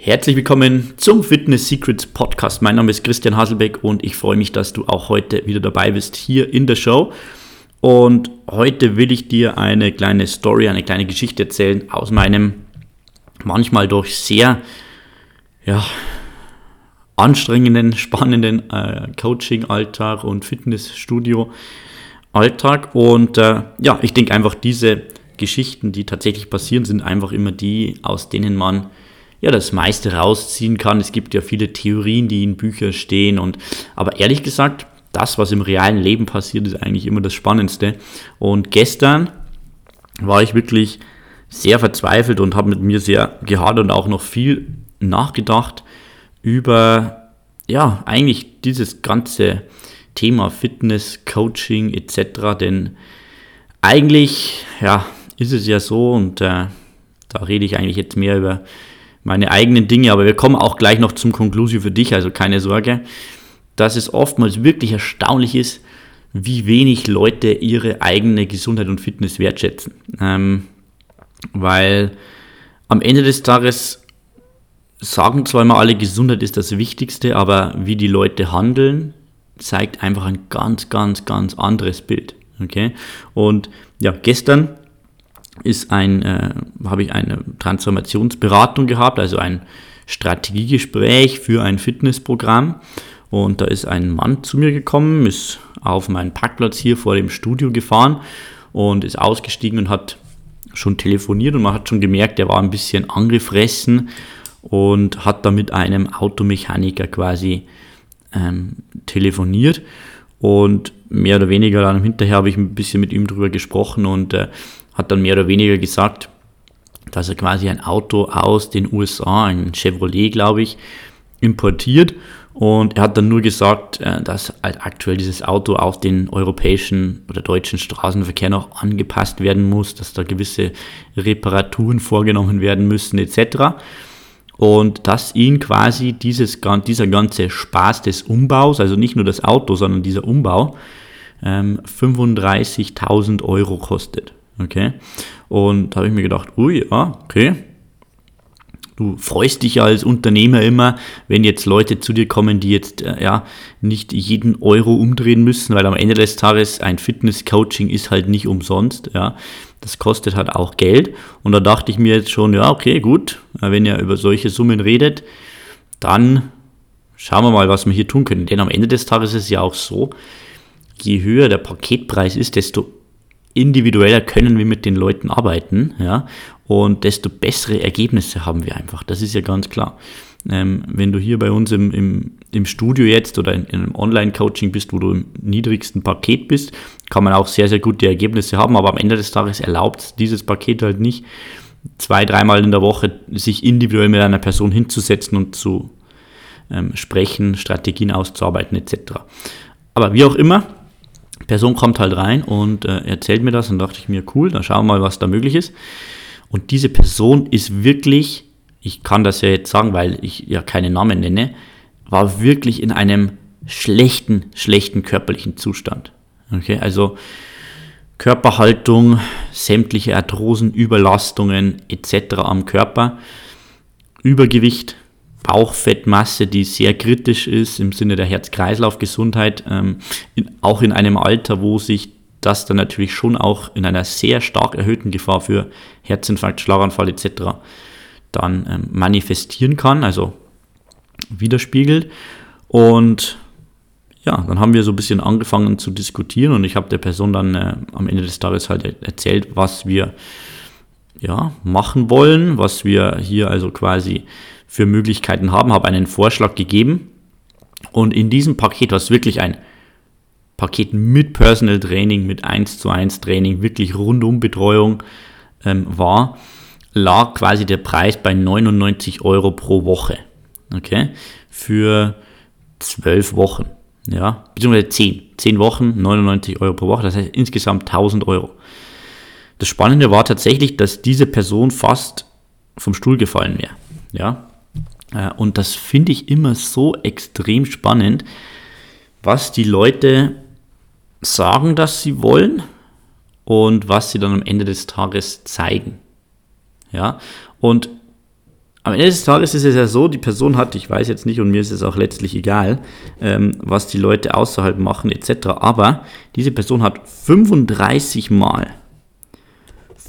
Herzlich willkommen zum Fitness Secrets Podcast. Mein Name ist Christian Haselbeck und ich freue mich, dass du auch heute wieder dabei bist hier in der Show. Und heute will ich dir eine kleine Story, eine kleine Geschichte erzählen aus meinem manchmal doch sehr ja, anstrengenden, spannenden äh, Coaching-Alltag und Fitnessstudio-Alltag. Und äh, ja, ich denke einfach, diese Geschichten, die tatsächlich passieren, sind einfach immer die, aus denen man ja das meiste rausziehen kann. Es gibt ja viele Theorien, die in Büchern stehen und aber ehrlich gesagt, das, was im realen Leben passiert, ist eigentlich immer das Spannendste. Und gestern war ich wirklich sehr verzweifelt und habe mit mir sehr gehadert und auch noch viel nachgedacht über ja eigentlich dieses ganze Thema Fitness, Coaching etc. Denn eigentlich ja ist es ja so und äh, da rede ich eigentlich jetzt mehr über meine eigenen Dinge, aber wir kommen auch gleich noch zum Conclusio für dich, also keine Sorge, dass es oftmals wirklich erstaunlich ist, wie wenig Leute ihre eigene Gesundheit und Fitness wertschätzen. Ähm, weil am Ende des Tages sagen zwar immer alle, Gesundheit ist das Wichtigste, aber wie die Leute handeln, zeigt einfach ein ganz, ganz, ganz anderes Bild. Okay? Und ja, gestern ist ein, äh, habe ich eine Transformationsberatung gehabt, also ein Strategiegespräch für ein Fitnessprogramm. Und da ist ein Mann zu mir gekommen, ist auf meinen Parkplatz hier vor dem Studio gefahren und ist ausgestiegen und hat schon telefoniert und man hat schon gemerkt, er war ein bisschen angefressen und hat da mit einem Automechaniker quasi ähm, telefoniert und mehr oder weniger dann hinterher habe ich ein bisschen mit ihm drüber gesprochen und äh, hat dann mehr oder weniger gesagt, dass er quasi ein Auto aus den USA, ein Chevrolet, glaube ich, importiert. Und er hat dann nur gesagt, äh, dass halt aktuell dieses Auto auf den europäischen oder deutschen Straßenverkehr noch angepasst werden muss, dass da gewisse Reparaturen vorgenommen werden müssen etc. Und dass ihn quasi dieses, dieser ganze Spaß des Umbaus, also nicht nur das Auto, sondern dieser Umbau, 35.000 ähm, Euro kostet. Okay. Und da habe ich mir gedacht, ui, ja, okay. Du freust dich ja als Unternehmer immer, wenn jetzt Leute zu dir kommen, die jetzt äh, ja nicht jeden Euro umdrehen müssen, weil am Ende des Tages ein Fitness-Coaching ist halt nicht umsonst, ja. Das kostet halt auch Geld. Und da dachte ich mir jetzt schon, ja, okay, gut, äh, wenn ihr über solche Summen redet, dann schauen wir mal, was wir hier tun können. Denn am Ende des Tages ist es ja auch so, je höher der Paketpreis ist, desto individueller können wir mit den Leuten arbeiten, ja, und desto bessere Ergebnisse haben wir einfach. Das ist ja ganz klar. Ähm, wenn du hier bei uns im, im, im Studio jetzt oder in, in einem Online-Coaching bist, wo du im niedrigsten Paket bist, kann man auch sehr, sehr gute Ergebnisse haben, aber am Ende des Tages erlaubt dieses Paket halt nicht, zwei, dreimal in der Woche sich individuell mit einer Person hinzusetzen und zu ähm, sprechen, Strategien auszuarbeiten etc. Aber wie auch immer, Person kommt halt rein und äh, erzählt mir das und dachte ich mir, cool, dann schauen wir mal, was da möglich ist. Und diese Person ist wirklich, ich kann das ja jetzt sagen, weil ich ja keine Namen nenne, war wirklich in einem schlechten, schlechten körperlichen Zustand. Okay, also Körperhaltung, sämtliche Arthrosen, Überlastungen etc. am Körper, Übergewicht, Bauchfettmasse, die sehr kritisch ist im Sinne der Herz-Kreislauf-Gesundheit, ähm, auch in einem Alter, wo sich das dann natürlich schon auch in einer sehr stark erhöhten Gefahr für Herzinfarkt, Schlaganfall etc. dann ähm, manifestieren kann, also widerspiegelt. Und ja, dann haben wir so ein bisschen angefangen zu diskutieren und ich habe der Person dann äh, am Ende des Tages halt erzählt, was wir ja, machen wollen, was wir hier also quasi für Möglichkeiten haben, habe einen Vorschlag gegeben. Und in diesem Paket, was wirklich ein Paket mit Personal Training, mit 1 zu 1 Training, wirklich rundum Betreuung ähm, war, lag quasi der Preis bei 99 Euro pro Woche. Okay? Für 12 Wochen. Ja, beziehungsweise 10. 10 Wochen, 99 Euro pro Woche, das heißt insgesamt 1000 Euro. Das Spannende war tatsächlich, dass diese Person fast vom Stuhl gefallen wäre. Ja, äh, und das finde ich immer so extrem spannend, was die Leute sagen, dass sie wollen und was sie dann am Ende des Tages zeigen. Ja, und am Ende des Tages ist es ja so, die Person hat, ich weiß jetzt nicht und mir ist es auch letztlich egal, ähm, was die Leute außerhalb machen etc. Aber diese Person hat 35 Mal,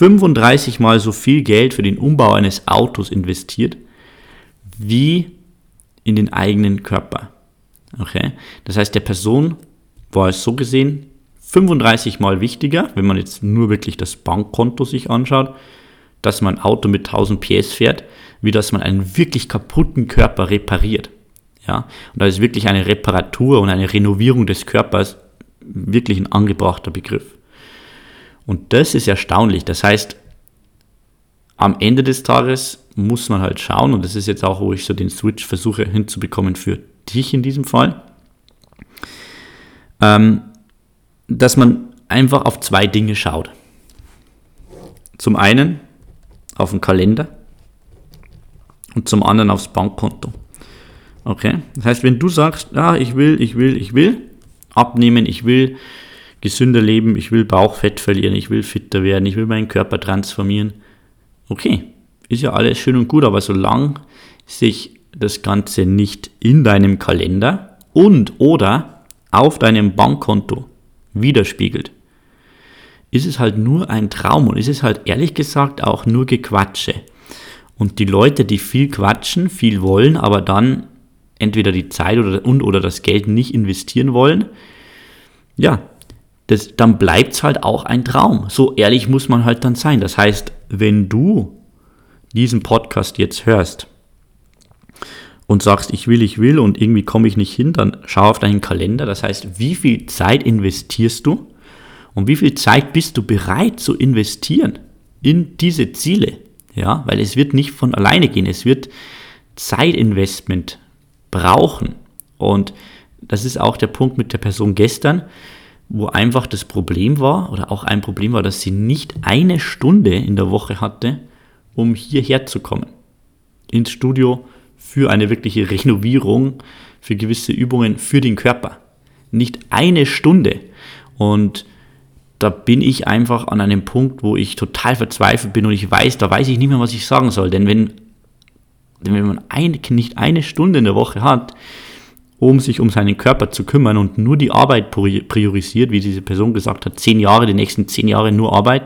35 Mal so viel Geld für den Umbau eines Autos investiert, wie in den eigenen Körper. Okay? Das heißt, der Person war es so gesehen 35 Mal wichtiger, wenn man jetzt nur wirklich das Bankkonto sich anschaut, dass man ein Auto mit 1000 PS fährt, wie dass man einen wirklich kaputten Körper repariert. Ja? Und da ist wirklich eine Reparatur und eine Renovierung des Körpers wirklich ein angebrachter Begriff. Und das ist erstaunlich. Das heißt, am Ende des Tages muss man halt schauen, und das ist jetzt auch, wo ich so den Switch versuche hinzubekommen für dich in diesem Fall, ähm, dass man einfach auf zwei Dinge schaut. Zum einen auf den Kalender und zum anderen aufs Bankkonto. Okay? Das heißt, wenn du sagst, ja, ich will, ich will, ich will abnehmen, ich will gesünder leben, ich will Bauchfett verlieren, ich will fitter werden, ich will meinen Körper transformieren. Okay, ist ja alles schön und gut, aber solange sich das Ganze nicht in deinem Kalender und oder auf deinem Bankkonto widerspiegelt, ist es halt nur ein Traum und ist es halt ehrlich gesagt auch nur Gequatsche. Und die Leute, die viel quatschen, viel wollen, aber dann entweder die Zeit oder, und oder das Geld nicht investieren wollen, ja, das, dann bleibt es halt auch ein Traum. So ehrlich muss man halt dann sein. Das heißt, wenn du diesen Podcast jetzt hörst und sagst, ich will, ich will und irgendwie komme ich nicht hin, dann schau auf deinen Kalender. Das heißt, wie viel Zeit investierst du und wie viel Zeit bist du bereit zu investieren in diese Ziele? Ja, weil es wird nicht von alleine gehen. Es wird Zeitinvestment brauchen. Und das ist auch der Punkt mit der Person gestern, wo einfach das Problem war oder auch ein Problem war, dass sie nicht eine Stunde in der Woche hatte, um hierher zu kommen. Ins Studio für eine wirkliche Renovierung, für gewisse Übungen für den Körper. Nicht eine Stunde. Und da bin ich einfach an einem Punkt, wo ich total verzweifelt bin und ich weiß, da weiß ich nicht mehr, was ich sagen soll. Denn wenn, wenn man ein, nicht eine Stunde in der Woche hat, um sich um seinen Körper zu kümmern und nur die Arbeit priorisiert, wie diese Person gesagt hat, zehn Jahre, die nächsten zehn Jahre nur Arbeit,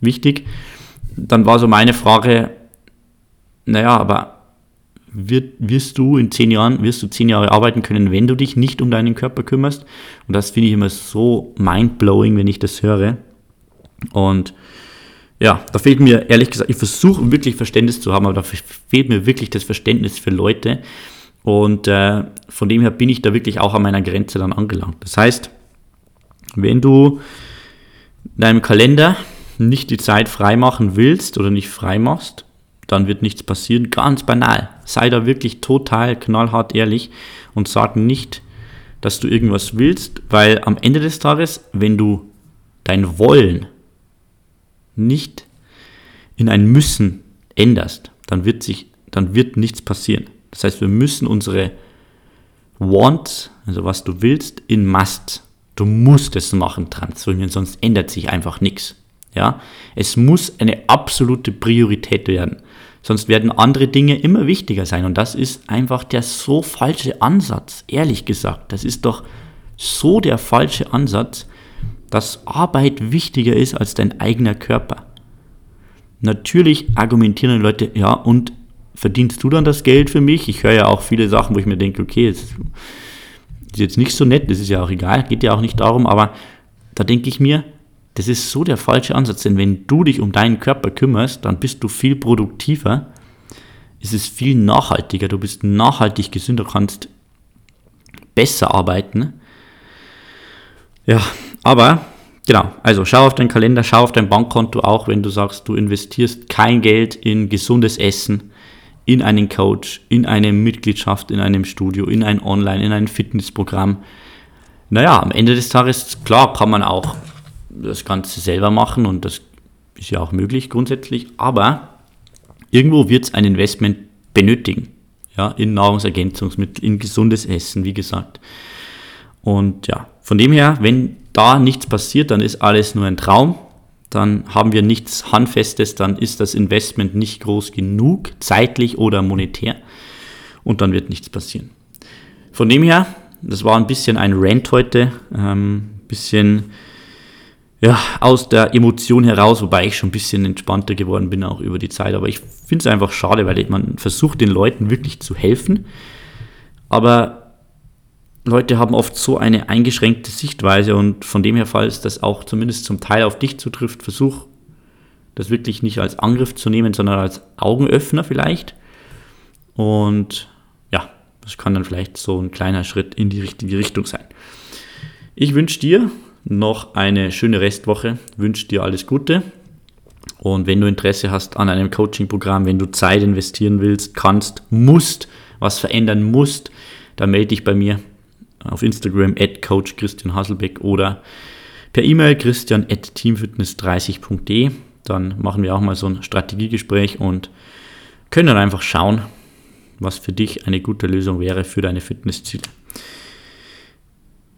wichtig, dann war so meine Frage, naja, aber wird, wirst du in zehn Jahren, wirst du zehn Jahre arbeiten können, wenn du dich nicht um deinen Körper kümmerst? Und das finde ich immer so mindblowing, wenn ich das höre. Und ja, da fehlt mir ehrlich gesagt, ich versuche wirklich Verständnis zu haben, aber da fehlt mir wirklich das Verständnis für Leute. Und äh, von dem her bin ich da wirklich auch an meiner Grenze dann angelangt. Das heißt, wenn du in deinem Kalender nicht die Zeit freimachen willst oder nicht frei machst, dann wird nichts passieren. Ganz banal. Sei da wirklich total knallhart ehrlich und sag nicht, dass du irgendwas willst, weil am Ende des Tages, wenn du dein Wollen nicht in ein Müssen änderst, dann wird sich, dann wird nichts passieren. Das heißt, wir müssen unsere Wants, also was du willst, in Must. Du musst es machen, transformieren, sonst ändert sich einfach nichts. Ja, es muss eine absolute Priorität werden. Sonst werden andere Dinge immer wichtiger sein. Und das ist einfach der so falsche Ansatz, ehrlich gesagt. Das ist doch so der falsche Ansatz, dass Arbeit wichtiger ist als dein eigener Körper. Natürlich argumentieren Leute, ja, und verdienst du dann das Geld für mich? Ich höre ja auch viele Sachen, wo ich mir denke, okay, das ist jetzt nicht so nett, das ist ja auch egal, geht ja auch nicht darum, aber da denke ich mir, das ist so der falsche Ansatz, denn wenn du dich um deinen Körper kümmerst, dann bist du viel produktiver, es ist viel nachhaltiger, du bist nachhaltig gesünder, kannst besser arbeiten. Ja, aber genau, also schau auf deinen Kalender, schau auf dein Bankkonto auch, wenn du sagst, du investierst kein Geld in gesundes Essen, in einen Coach, in eine Mitgliedschaft in einem Studio, in ein Online, in ein Fitnessprogramm. Naja, am Ende des Tages, klar, kann man auch das Ganze selber machen und das ist ja auch möglich grundsätzlich, aber irgendwo wird es ein Investment benötigen. Ja, in Nahrungsergänzungsmittel, in gesundes Essen, wie gesagt. Und ja, von dem her, wenn da nichts passiert, dann ist alles nur ein Traum. Dann haben wir nichts Handfestes, dann ist das Investment nicht groß genug, zeitlich oder monetär, und dann wird nichts passieren. Von dem her, das war ein bisschen ein Rant heute, ähm, bisschen ja, aus der Emotion heraus, wobei ich schon ein bisschen entspannter geworden bin auch über die Zeit. Aber ich finde es einfach schade, weil man versucht den Leuten wirklich zu helfen. Aber Leute haben oft so eine eingeschränkte Sichtweise und von dem her, falls das auch zumindest zum Teil auf dich zutrifft, versuch das wirklich nicht als Angriff zu nehmen, sondern als Augenöffner vielleicht. Und ja, das kann dann vielleicht so ein kleiner Schritt in die richtige Richtung sein. Ich wünsche dir noch eine schöne Restwoche, wünsche dir alles Gute. Und wenn du Interesse hast an einem Coaching-Programm, wenn du Zeit investieren willst, kannst, musst, was verändern musst, dann melde dich bei mir auf Instagram at Coach Christian Hasselbeck oder per E-Mail christian at teamfitness30.de. Dann machen wir auch mal so ein Strategiegespräch und können dann einfach schauen, was für dich eine gute Lösung wäre für deine Fitnessziele.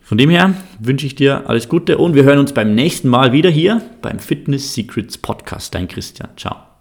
Von dem her wünsche ich dir alles Gute und wir hören uns beim nächsten Mal wieder hier beim Fitness Secrets Podcast. Dein Christian. Ciao.